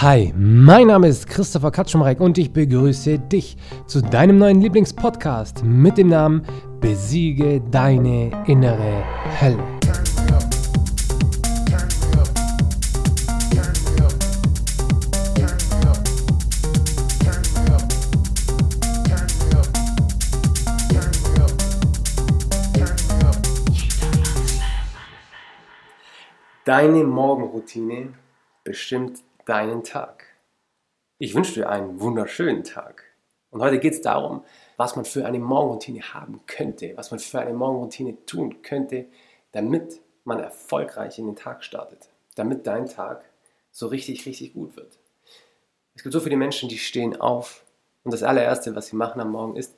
Hi, mein Name ist Christopher Katschumreck und ich begrüße dich zu deinem neuen Lieblingspodcast mit dem Namen Besiege deine innere Hölle. Deine Morgenroutine bestimmt deinen Tag. Ich wünsche dir einen wunderschönen Tag. Und heute geht es darum, was man für eine Morgenroutine haben könnte, was man für eine Morgenroutine tun könnte, damit man erfolgreich in den Tag startet, damit dein Tag so richtig, richtig gut wird. Es gibt so viele Menschen, die stehen auf und das allererste, was sie machen am Morgen ist,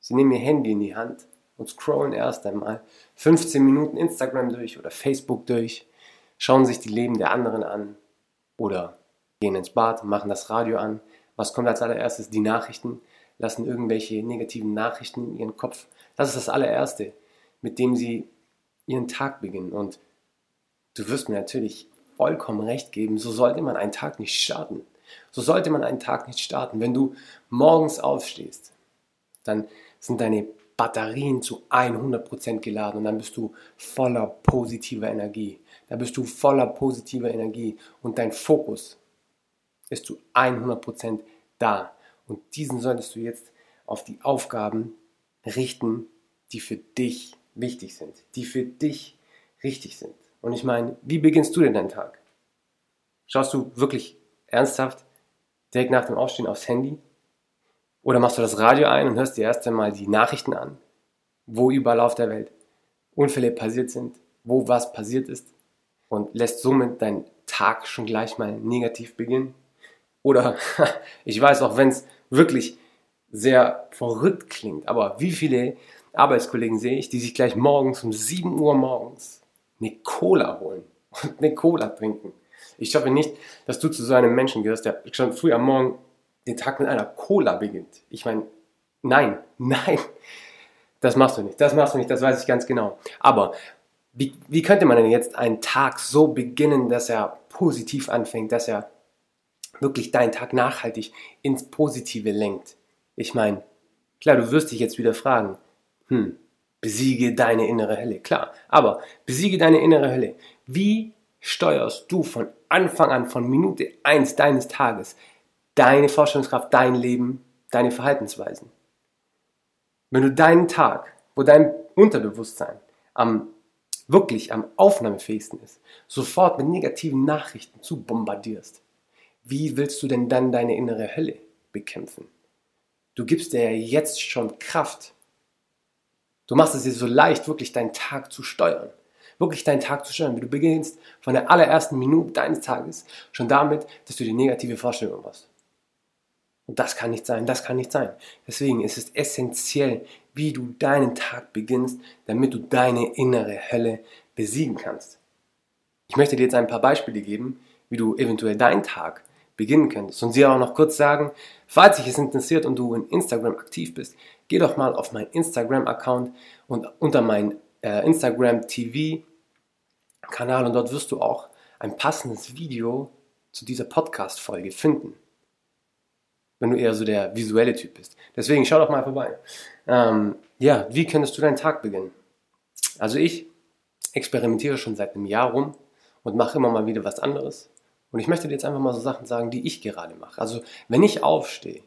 sie nehmen ihr Handy in die Hand und scrollen erst einmal 15 Minuten Instagram durch oder Facebook durch, schauen sich die Leben der anderen an, oder gehen ins Bad, machen das Radio an. Was kommt als allererstes? Die Nachrichten, lassen irgendwelche negativen Nachrichten in ihren Kopf. Das ist das allererste, mit dem sie ihren Tag beginnen. Und du wirst mir natürlich vollkommen recht geben, so sollte man einen Tag nicht starten. So sollte man einen Tag nicht starten. Wenn du morgens aufstehst, dann sind deine Batterien zu 100% geladen und dann bist du voller positiver Energie. Da bist du voller positiver Energie und dein Fokus ist zu 100% da. Und diesen solltest du jetzt auf die Aufgaben richten, die für dich wichtig sind, die für dich richtig sind. Und ich meine, wie beginnst du denn deinen Tag? Schaust du wirklich ernsthaft direkt nach dem Aufstehen aufs Handy? Oder machst du das Radio ein und hörst dir erst einmal die Nachrichten an, wo überall auf der Welt Unfälle passiert sind, wo was passiert ist? und lässt somit deinen Tag schon gleich mal negativ beginnen. Oder ich weiß auch, wenn es wirklich sehr verrückt klingt, aber wie viele Arbeitskollegen sehe ich, die sich gleich morgens um 7 Uhr morgens eine Cola holen und eine Cola trinken. Ich hoffe nicht, dass du zu so einem Menschen gehörst, der schon früh am Morgen den Tag mit einer Cola beginnt. Ich meine, nein, nein, das machst du nicht, das machst du nicht, das weiß ich ganz genau. Aber wie, wie könnte man denn jetzt einen Tag so beginnen, dass er positiv anfängt, dass er wirklich deinen Tag nachhaltig ins Positive lenkt? Ich meine, klar, du wirst dich jetzt wieder fragen, hm, besiege deine innere Hölle. Klar, aber besiege deine innere Hölle. Wie steuerst du von Anfang an, von Minute 1 deines Tages, deine Vorstellungskraft, dein Leben, deine Verhaltensweisen? Wenn du deinen Tag, wo dein Unterbewusstsein am wirklich am aufnahmefähigsten ist, sofort mit negativen Nachrichten zu bombardierst, wie willst du denn dann deine innere Hölle bekämpfen? Du gibst dir ja jetzt schon Kraft. Du machst es dir so leicht, wirklich deinen Tag zu steuern. Wirklich deinen Tag zu steuern. Du beginnst von der allerersten Minute deines Tages schon damit, dass du die negative Vorstellung hast. Und das kann nicht sein, das kann nicht sein. Deswegen ist es essentiell, wie du deinen Tag beginnst, damit du deine innere Hölle besiegen kannst. Ich möchte dir jetzt ein paar Beispiele geben, wie du eventuell deinen Tag beginnen könntest. Und sie auch noch kurz sagen, falls dich es interessiert und du in Instagram aktiv bist, geh doch mal auf meinen Instagram-Account und unter meinen äh, Instagram TV-Kanal und dort wirst du auch ein passendes Video zu dieser Podcast-Folge finden wenn du eher so der visuelle Typ bist. Deswegen schau doch mal vorbei. Ähm, ja, wie könntest du deinen Tag beginnen? Also ich experimentiere schon seit einem Jahr rum und mache immer mal wieder was anderes. Und ich möchte dir jetzt einfach mal so Sachen sagen, die ich gerade mache. Also wenn ich aufstehe,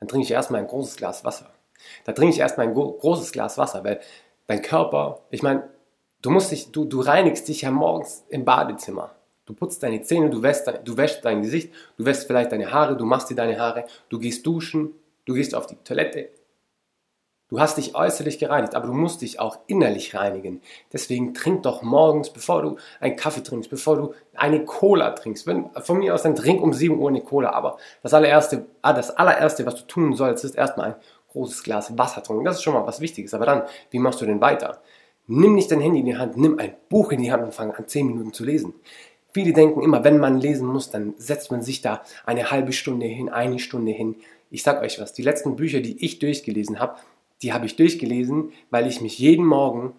dann trinke ich erstmal ein großes Glas Wasser. Da trinke ich erstmal ein großes Glas Wasser, weil dein Körper, ich meine, du musst dich, du, du reinigst dich ja morgens im Badezimmer. Du putzt deine Zähne, du wäschst, du wäschst dein Gesicht, du wäschst vielleicht deine Haare, du machst dir deine Haare, du gehst duschen, du gehst auf die Toilette. Du hast dich äußerlich gereinigt, aber du musst dich auch innerlich reinigen. Deswegen trink doch morgens, bevor du einen Kaffee trinkst, bevor du eine Cola trinkst. Wenn, von mir aus dann trink um 7 Uhr eine Cola. Aber das allererste, ah, das allererste, was du tun sollst, ist erstmal ein großes Glas Wasser trinken. Das ist schon mal was Wichtiges. Aber dann, wie machst du denn weiter? Nimm nicht dein Handy in die Hand, nimm ein Buch in die Hand und fang an, 10 Minuten zu lesen. Viele denken immer, wenn man lesen muss, dann setzt man sich da eine halbe Stunde hin, eine Stunde hin. Ich sag euch was, die letzten Bücher, die ich durchgelesen habe, die habe ich durchgelesen, weil ich mich jeden Morgen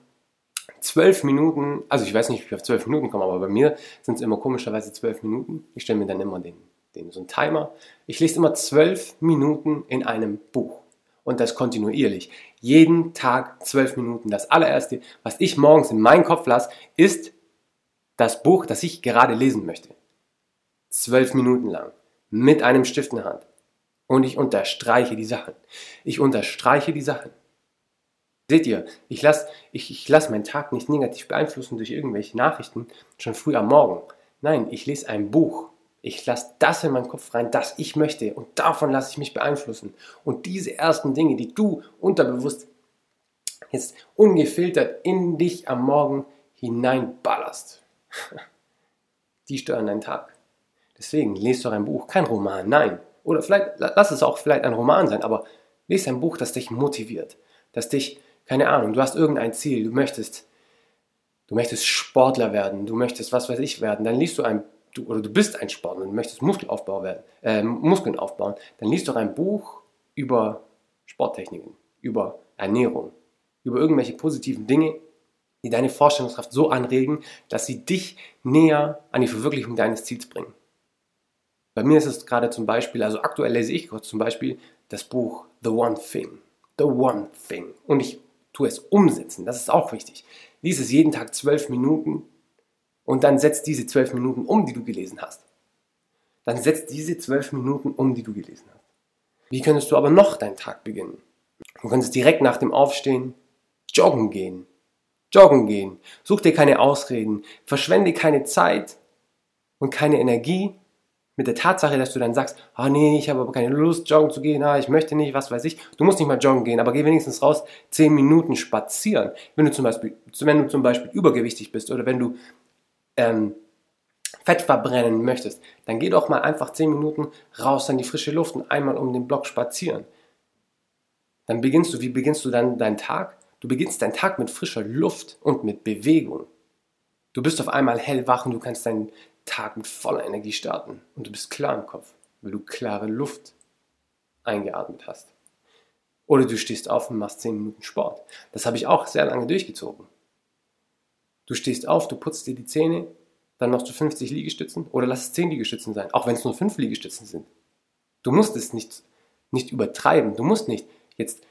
zwölf Minuten, also ich weiß nicht, wie ich auf zwölf Minuten komme, aber bei mir sind es immer komischerweise zwölf Minuten. Ich stelle mir dann immer den den, so einen Timer. Ich lese immer zwölf Minuten in einem Buch. Und das kontinuierlich. Jeden Tag zwölf Minuten. Das allererste, was ich morgens in meinen Kopf lasse, ist das Buch, das ich gerade lesen möchte. Zwölf Minuten lang. Mit einem Stift in der Hand. Und ich unterstreiche die Sachen. Ich unterstreiche die Sachen. Seht ihr, ich lasse ich, ich lass meinen Tag nicht negativ beeinflussen durch irgendwelche Nachrichten schon früh am Morgen. Nein, ich lese ein Buch. Ich lasse das in meinen Kopf rein, das ich möchte. Und davon lasse ich mich beeinflussen. Und diese ersten Dinge, die du unterbewusst jetzt ungefiltert in dich am Morgen hineinballerst, die steuern deinen Tag. Deswegen lest doch ein Buch, kein Roman, nein. Oder vielleicht, lass es auch vielleicht ein Roman sein, aber lese ein Buch, das dich motiviert, das dich, keine Ahnung, du hast irgendein Ziel, du möchtest, du möchtest Sportler werden, du möchtest was weiß ich werden, dann liest du ein du, oder du bist ein Sportler und möchtest Muskelaufbau werden, äh, Muskeln aufbauen, dann liest doch ein Buch über Sporttechniken, über Ernährung, über irgendwelche positiven Dinge, die deine Vorstellungskraft so anregen, dass sie dich näher an die Verwirklichung deines Ziels bringen. Bei mir ist es gerade zum Beispiel, also aktuell lese ich zum Beispiel das Buch The One Thing. The One Thing. Und ich tue es umsetzen, das ist auch wichtig. Lies es jeden Tag zwölf Minuten und dann setz diese zwölf Minuten um, die du gelesen hast. Dann setz diese zwölf Minuten um, die du gelesen hast. Wie könntest du aber noch deinen Tag beginnen? Du könntest direkt nach dem Aufstehen joggen gehen. Joggen gehen. Such dir keine Ausreden. Verschwende keine Zeit und keine Energie mit der Tatsache, dass du dann sagst, oh nee, ich habe aber keine Lust, joggen zu gehen, ah, ich möchte nicht, was weiß ich. Du musst nicht mal joggen gehen, aber geh wenigstens raus, zehn Minuten spazieren. Wenn du zum Beispiel, wenn du zum Beispiel übergewichtig bist oder wenn du ähm, Fett verbrennen möchtest, dann geh doch mal einfach 10 Minuten raus an die frische Luft und einmal um den Block spazieren. Dann beginnst du, wie beginnst du dann deinen Tag? Du beginnst deinen Tag mit frischer Luft und mit Bewegung. Du bist auf einmal hellwach und du kannst deinen Tag mit voller Energie starten und du bist klar im Kopf, weil du klare Luft eingeatmet hast. Oder du stehst auf und machst 10 Minuten Sport. Das habe ich auch sehr lange durchgezogen. Du stehst auf, du putzt dir die Zähne, dann machst du 50 Liegestützen oder lass es 10 Liegestützen sein, auch wenn es nur 5 Liegestützen sind. Du musst es nicht, nicht übertreiben. Du musst nicht jetzt,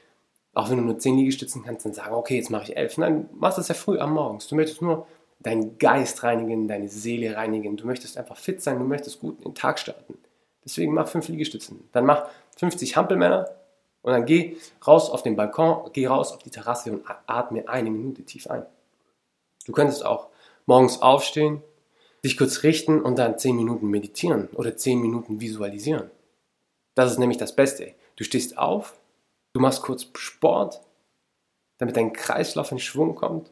auch wenn du nur 10 Liegestützen kannst, dann sagen, okay, jetzt mache ich 11. Nein, machst das ja früh am Morgens. Du möchtest nur deinen Geist reinigen, deine Seele reinigen. Du möchtest einfach fit sein, du möchtest gut in den Tag starten. Deswegen mach 5 Liegestützen. Dann mach 50 Hampelmänner und dann geh raus auf den Balkon, geh raus auf die Terrasse und atme eine Minute tief ein. Du könntest auch morgens aufstehen, dich kurz richten und dann 10 Minuten meditieren oder 10 Minuten visualisieren. Das ist nämlich das Beste. Du stehst auf, du machst kurz Sport, damit dein Kreislauf in Schwung kommt,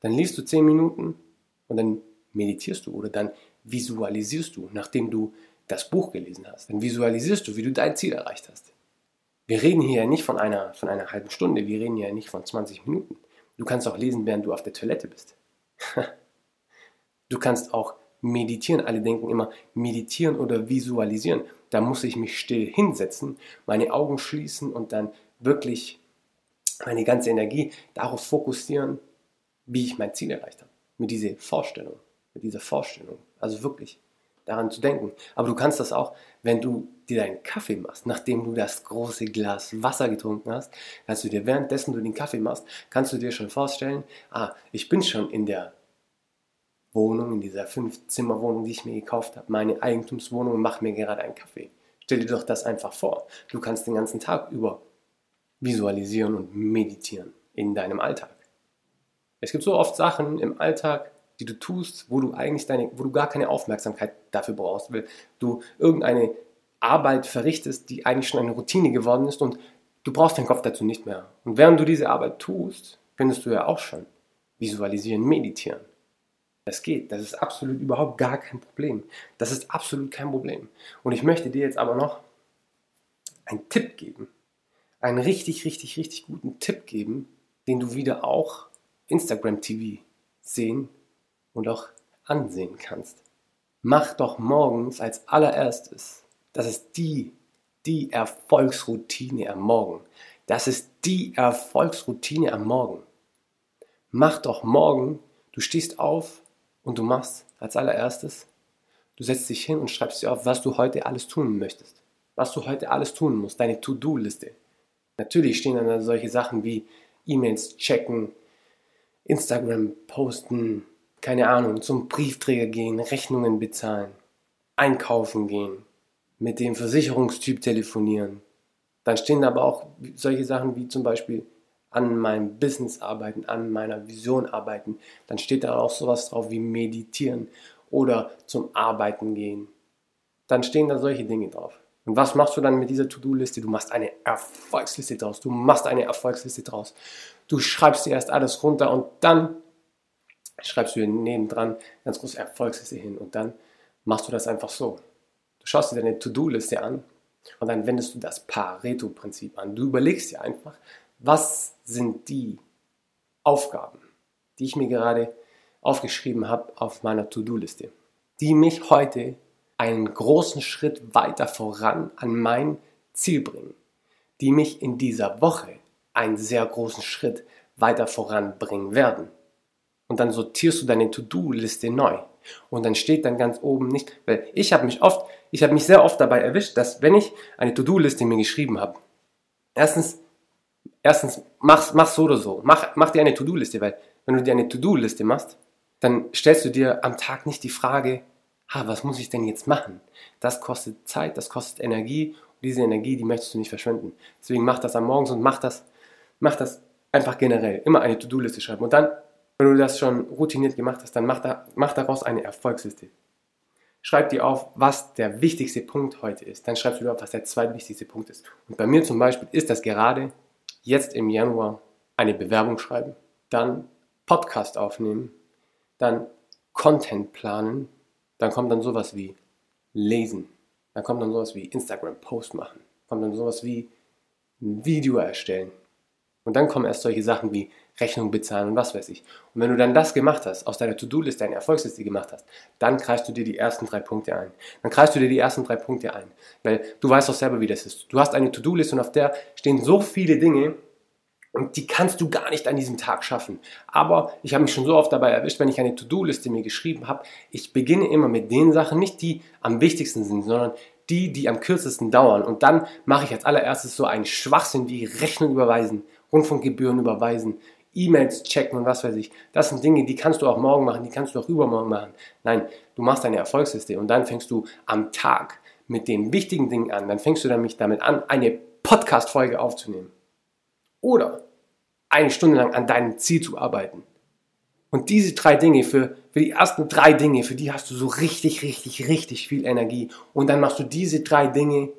dann liest du 10 Minuten und dann meditierst du oder dann visualisierst du, nachdem du das Buch gelesen hast. Dann visualisierst du, wie du dein Ziel erreicht hast. Wir reden hier nicht von einer, von einer halben Stunde, wir reden hier nicht von 20 Minuten. Du kannst auch lesen, während du auf der Toilette bist. du kannst auch meditieren. Alle denken immer, meditieren oder visualisieren. Da muss ich mich still hinsetzen, meine Augen schließen und dann wirklich meine ganze Energie darauf fokussieren, wie ich mein Ziel erreicht habe. Mit dieser Vorstellung. Mit dieser Vorstellung. Also wirklich daran zu denken. Aber du kannst das auch, wenn du dir deinen Kaffee machst, nachdem du das große Glas Wasser getrunken hast, kannst du dir währenddessen du den Kaffee machst, kannst du dir schon vorstellen, ah, ich bin schon in der Wohnung, in dieser Fünf-Zimmer-Wohnung, die ich mir gekauft habe, meine Eigentumswohnung und mache mir gerade einen Kaffee. Stell dir doch das einfach vor. Du kannst den ganzen Tag über visualisieren und meditieren in deinem Alltag. Es gibt so oft Sachen im Alltag, die du tust, wo du eigentlich deine, wo du gar keine Aufmerksamkeit dafür brauchst, weil du irgendeine Arbeit verrichtest, die eigentlich schon eine Routine geworden ist und du brauchst deinen Kopf dazu nicht mehr. Und während du diese Arbeit tust, könntest du ja auch schon visualisieren, meditieren. Das geht, das ist absolut überhaupt gar kein Problem. Das ist absolut kein Problem. Und ich möchte dir jetzt aber noch einen Tipp geben. Einen richtig, richtig, richtig guten Tipp geben, den du wieder auch Instagram TV sehen und auch ansehen kannst. Mach doch morgens als allererstes, das ist die, die Erfolgsroutine am Morgen. Das ist die Erfolgsroutine am Morgen. Mach doch morgen, du stehst auf und du machst als allererstes, Du setzt dich hin und schreibst dir auf, was du heute alles tun möchtest. Was du heute alles tun musst, deine To-Do-Liste. Natürlich stehen dann solche Sachen wie E-Mails checken, Instagram posten, keine Ahnung, zum Briefträger gehen, Rechnungen bezahlen, einkaufen gehen, mit dem Versicherungstyp telefonieren. Dann stehen aber auch solche Sachen wie zum Beispiel an meinem Business arbeiten, an meiner Vision arbeiten. Dann steht da auch sowas drauf wie meditieren oder zum Arbeiten gehen. Dann stehen da solche Dinge drauf. Und was machst du dann mit dieser To-Do-Liste? Du machst eine Erfolgsliste draus. Du machst eine Erfolgsliste draus. Du schreibst dir erst alles runter und dann schreibst du nebendran ganz große Erfolgsliste hin und dann machst du das einfach so. Du schaust dir deine To-Do-Liste an und dann wendest du das Pareto-Prinzip an. Du überlegst dir einfach, was sind die Aufgaben, die ich mir gerade aufgeschrieben habe auf meiner To-Do-Liste, die mich heute einen großen Schritt weiter voran an mein Ziel bringen, die mich in dieser Woche einen sehr großen Schritt weiter voranbringen werden. Und dann sortierst du deine To-Do-Liste neu. Und dann steht dann ganz oben nicht, weil ich habe mich oft, ich habe mich sehr oft dabei erwischt, dass wenn ich eine To-Do-Liste mir geschrieben habe, erstens, erstens mach, mach so oder so, mach, mach dir eine To-Do-Liste, weil wenn du dir eine To-Do-Liste machst, dann stellst du dir am Tag nicht die Frage, ha, was muss ich denn jetzt machen? Das kostet Zeit, das kostet Energie und diese Energie, die möchtest du nicht verschwenden. Deswegen mach das am Morgen und mach das, mach das einfach generell. Immer eine To-Do-Liste schreiben. Und dann, wenn du das schon routiniert gemacht hast, dann mach, da, mach daraus eine Erfolgsliste. Schreib dir auf, was der wichtigste Punkt heute ist. Dann schreibst du dir auf, was der zweitwichtigste Punkt ist. Und bei mir zum Beispiel ist das gerade jetzt im Januar eine Bewerbung schreiben, dann Podcast aufnehmen, dann Content planen, dann kommt dann sowas wie lesen, dann kommt dann sowas wie Instagram-Post machen, kommt dann sowas wie Video erstellen. Und dann kommen erst solche Sachen wie Rechnung bezahlen und was weiß ich. Und wenn du dann das gemacht hast, aus deiner To-Do-Liste eine Erfolgsliste gemacht hast, dann kreist du dir die ersten drei Punkte ein. Dann kreist du dir die ersten drei Punkte ein. Weil du weißt doch selber, wie das ist. Du hast eine To-Do-Liste und auf der stehen so viele Dinge, und die kannst du gar nicht an diesem Tag schaffen. Aber ich habe mich schon so oft dabei erwischt, wenn ich eine To-Do-Liste mir geschrieben habe, ich beginne immer mit den Sachen, nicht die am wichtigsten sind, sondern die, die am kürzesten dauern. Und dann mache ich als allererstes so einen Schwachsinn wie Rechnung überweisen, Rundfunkgebühren überweisen, E-Mails checken und was weiß ich. Das sind Dinge, die kannst du auch morgen machen, die kannst du auch übermorgen machen. Nein, du machst eine Erfolgsliste und dann fängst du am Tag mit den wichtigen Dingen an. Dann fängst du nämlich damit an, eine Podcast-Folge aufzunehmen. Oder eine Stunde lang an deinem Ziel zu arbeiten. Und diese drei Dinge, für, für die ersten drei Dinge, für die hast du so richtig, richtig, richtig viel Energie. Und dann machst du diese drei Dinge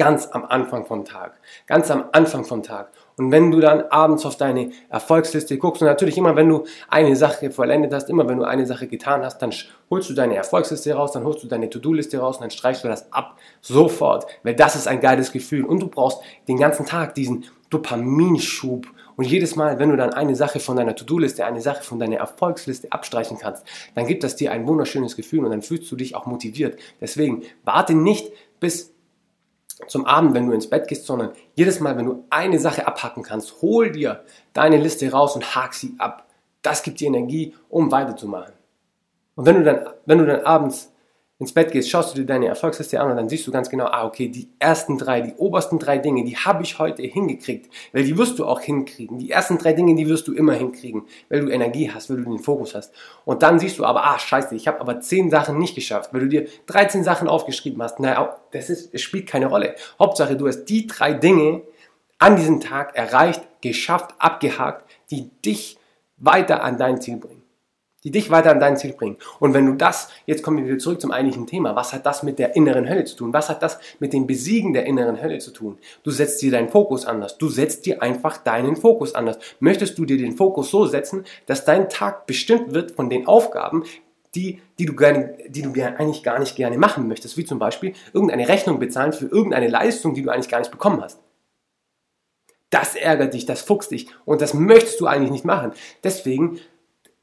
ganz am Anfang vom Tag. Ganz am Anfang vom Tag. Und wenn du dann abends auf deine Erfolgsliste guckst, und natürlich immer, wenn du eine Sache vollendet hast, immer wenn du eine Sache getan hast, dann holst du deine Erfolgsliste raus, dann holst du deine To-Do-Liste raus und dann streichst du das ab. Sofort. Weil das ist ein geiles Gefühl. Und du brauchst den ganzen Tag diesen Dopaminschub. Und jedes Mal, wenn du dann eine Sache von deiner To-Do-Liste, eine Sache von deiner Erfolgsliste abstreichen kannst, dann gibt das dir ein wunderschönes Gefühl und dann fühlst du dich auch motiviert. Deswegen warte nicht bis zum Abend, wenn du ins Bett gehst, sondern jedes Mal, wenn du eine Sache abhacken kannst, hol dir deine Liste raus und hak sie ab. Das gibt dir Energie, um weiterzumachen. Und wenn du dann, wenn du dann abends ins Bett gehst, schaust du dir deine Erfolgsliste an und dann siehst du ganz genau, ah, okay, die ersten drei, die obersten drei Dinge, die habe ich heute hingekriegt, weil die wirst du auch hinkriegen. Die ersten drei Dinge, die wirst du immer hinkriegen, weil du Energie hast, weil du den Fokus hast. Und dann siehst du aber, ah, scheiße, ich habe aber zehn Sachen nicht geschafft, weil du dir 13 Sachen aufgeschrieben hast. Naja, das ist, spielt keine Rolle. Hauptsache, du hast die drei Dinge an diesem Tag erreicht, geschafft, abgehakt, die dich weiter an dein Ziel bringen die dich weiter an dein Ziel bringen. Und wenn du das, jetzt kommen wir wieder zurück zum eigentlichen Thema, was hat das mit der inneren Hölle zu tun? Was hat das mit dem Besiegen der inneren Hölle zu tun? Du setzt dir deinen Fokus anders. Du setzt dir einfach deinen Fokus anders. Möchtest du dir den Fokus so setzen, dass dein Tag bestimmt wird von den Aufgaben, die, die du gerne, die du eigentlich gar nicht gerne machen möchtest, wie zum Beispiel irgendeine Rechnung bezahlen für irgendeine Leistung, die du eigentlich gar nicht bekommen hast. Das ärgert dich, das fuchst dich und das möchtest du eigentlich nicht machen. Deswegen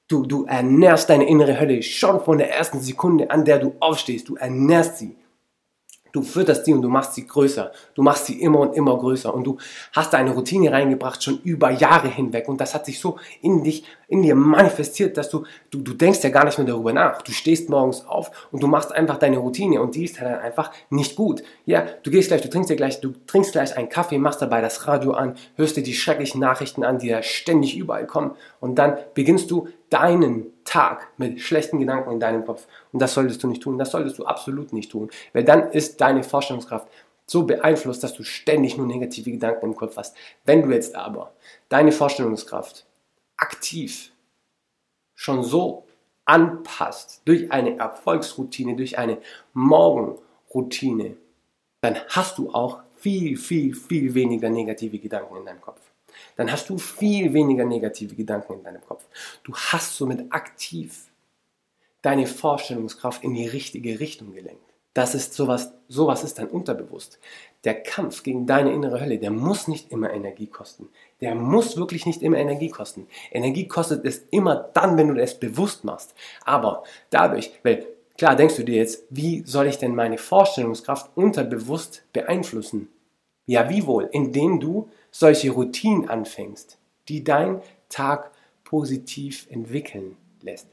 Du, du ernährst deine innere Hölle schon von der ersten Sekunde, an der du aufstehst. Du ernährst sie. Du fütterst sie und du machst sie größer. Du machst sie immer und immer größer. Und du hast eine Routine reingebracht, schon über Jahre hinweg. Und das hat sich so in dich in dir manifestiert, dass du, du, du denkst ja gar nicht mehr darüber nach. Du stehst morgens auf und du machst einfach deine Routine und die ist dann einfach nicht gut. Ja, du gehst gleich, du trinkst dir gleich, du trinkst gleich einen Kaffee, machst dabei das Radio an, hörst dir die schrecklichen Nachrichten an, die da ständig überall kommen und dann beginnst du deinen Tag mit schlechten Gedanken in deinem Kopf. Und das solltest du nicht tun, das solltest du absolut nicht tun, weil dann ist deine Vorstellungskraft so beeinflusst, dass du ständig nur negative Gedanken im Kopf hast. Wenn du jetzt aber deine Vorstellungskraft aktiv schon so anpasst durch eine Erfolgsroutine, durch eine Morgenroutine, dann hast du auch viel, viel, viel weniger negative Gedanken in deinem Kopf. Dann hast du viel weniger negative Gedanken in deinem Kopf. Du hast somit aktiv deine Vorstellungskraft in die richtige Richtung gelenkt. Das ist sowas, sowas ist dann unterbewusst. Der Kampf gegen deine innere Hölle, der muss nicht immer Energie kosten. Der muss wirklich nicht immer Energie kosten. Energie kostet es immer dann, wenn du es bewusst machst. Aber dadurch, weil klar denkst du dir jetzt, wie soll ich denn meine Vorstellungskraft unterbewusst beeinflussen? Ja, wie wohl? Indem du solche Routinen anfängst, die dein Tag positiv entwickeln lässt.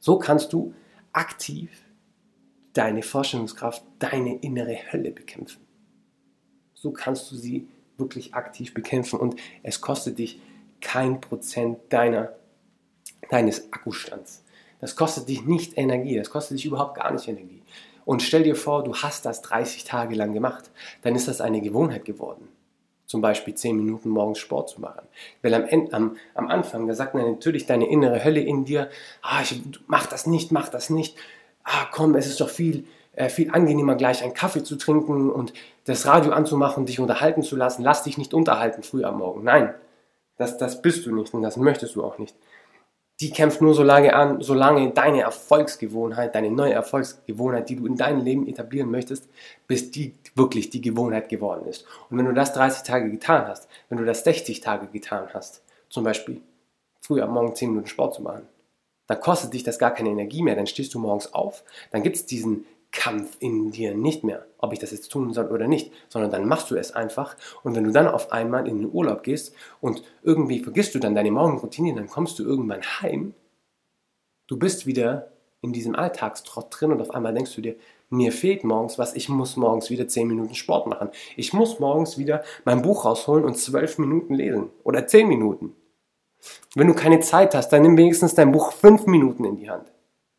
So kannst du aktiv deine Vorstellungskraft, deine innere Hölle bekämpfen. So kannst du sie wirklich aktiv bekämpfen und es kostet dich kein Prozent deiner, deines Akkustands. Das kostet dich nicht Energie, das kostet dich überhaupt gar nicht Energie. Und stell dir vor, du hast das 30 Tage lang gemacht, dann ist das eine Gewohnheit geworden. Zum Beispiel 10 Minuten morgens Sport zu machen. Weil am, Ende, am, am Anfang, da sagt natürlich deine innere Hölle in dir, ah, ich mach das nicht, mach das nicht ah komm, es ist doch viel, äh, viel angenehmer, gleich einen Kaffee zu trinken und das Radio anzumachen, dich unterhalten zu lassen. Lass dich nicht unterhalten früh am Morgen. Nein, das, das bist du nicht und das möchtest du auch nicht. Die kämpft nur so lange an, solange deine Erfolgsgewohnheit, deine neue Erfolgsgewohnheit, die du in deinem Leben etablieren möchtest, bis die wirklich die Gewohnheit geworden ist. Und wenn du das 30 Tage getan hast, wenn du das 60 Tage getan hast, zum Beispiel früh am Morgen 10 Minuten Sport zu machen, dann kostet dich das gar keine Energie mehr. Dann stehst du morgens auf, dann gibt es diesen Kampf in dir nicht mehr, ob ich das jetzt tun soll oder nicht, sondern dann machst du es einfach und wenn du dann auf einmal in den Urlaub gehst und irgendwie vergisst du dann deine Morgenroutine, dann kommst du irgendwann heim, du bist wieder in diesem Alltagstrott drin und auf einmal denkst du dir, mir fehlt morgens was, ich muss morgens wieder 10 Minuten Sport machen. Ich muss morgens wieder mein Buch rausholen und 12 Minuten lesen oder 10 Minuten. Wenn du keine Zeit hast, dann nimm wenigstens dein Buch fünf Minuten in die Hand.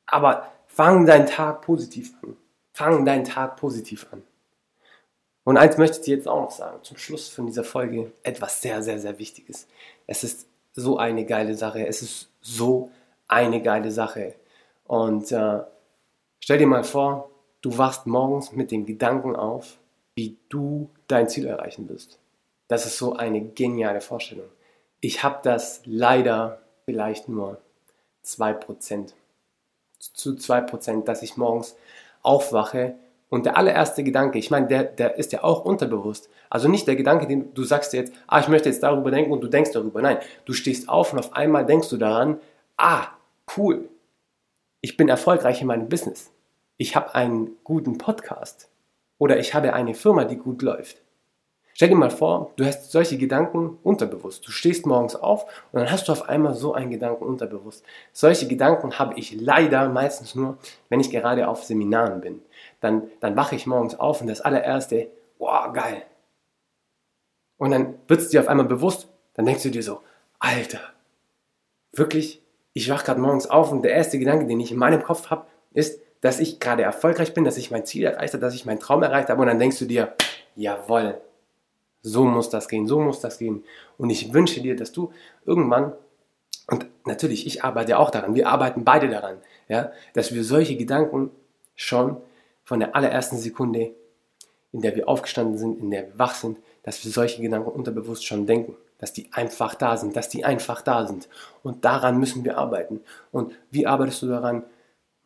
Aber fang deinen Tag positiv an. Fang deinen Tag positiv an. Und eins möchte ich dir jetzt auch noch sagen, zum Schluss von dieser Folge etwas sehr, sehr, sehr Wichtiges. Es ist so eine geile Sache. Es ist so eine geile Sache. Und äh, stell dir mal vor, du wachst morgens mit dem Gedanken auf, wie du dein Ziel erreichen wirst. Das ist so eine geniale Vorstellung. Ich habe das leider vielleicht nur 2%. Zu 2%, dass ich morgens aufwache und der allererste Gedanke, ich meine, der, der ist ja auch unterbewusst. Also nicht der Gedanke, den du sagst jetzt, ah, ich möchte jetzt darüber denken und du denkst darüber. Nein, du stehst auf und auf einmal denkst du daran, ah, cool, ich bin erfolgreich in meinem Business. Ich habe einen guten Podcast. Oder ich habe eine Firma, die gut läuft. Stell dir mal vor, du hast solche Gedanken unterbewusst. Du stehst morgens auf und dann hast du auf einmal so einen Gedanken unterbewusst. Solche Gedanken habe ich leider meistens nur, wenn ich gerade auf Seminaren bin. Dann, dann wache ich morgens auf und das allererste, wow, geil. Und dann wird es dir auf einmal bewusst, dann denkst du dir so, Alter, wirklich, ich wache gerade morgens auf und der erste Gedanke, den ich in meinem Kopf habe, ist, dass ich gerade erfolgreich bin, dass ich mein Ziel erreicht habe, dass ich meinen Traum erreicht habe und dann denkst du dir, jawoll, so muss das gehen, so muss das gehen. Und ich wünsche dir, dass du irgendwann, und natürlich, ich arbeite auch daran, wir arbeiten beide daran, ja, dass wir solche Gedanken schon von der allerersten Sekunde, in der wir aufgestanden sind, in der wir wach sind, dass wir solche Gedanken unterbewusst schon denken, dass die einfach da sind, dass die einfach da sind. Und daran müssen wir arbeiten. Und wie arbeitest du daran?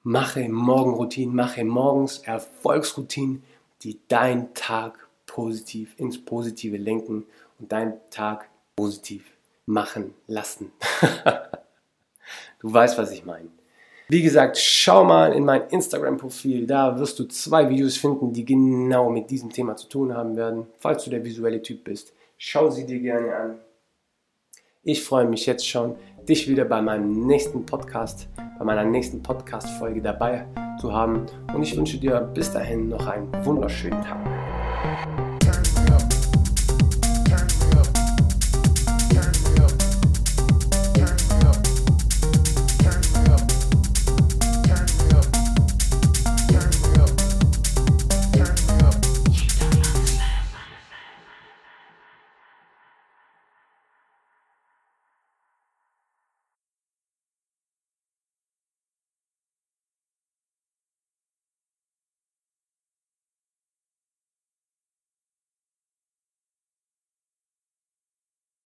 Mache Morgenroutinen, mache morgens Erfolgsroutinen, die dein Tag positiv ins Positive lenken und deinen Tag positiv machen lassen. du weißt, was ich meine. Wie gesagt, schau mal in mein Instagram-Profil. Da wirst du zwei Videos finden, die genau mit diesem Thema zu tun haben werden. Falls du der visuelle Typ bist, schau sie dir gerne an. Ich freue mich jetzt schon, dich wieder bei meinem nächsten Podcast, bei meiner nächsten Podcast-Folge dabei zu haben. Und ich wünsche dir bis dahin noch einen wunderschönen Tag.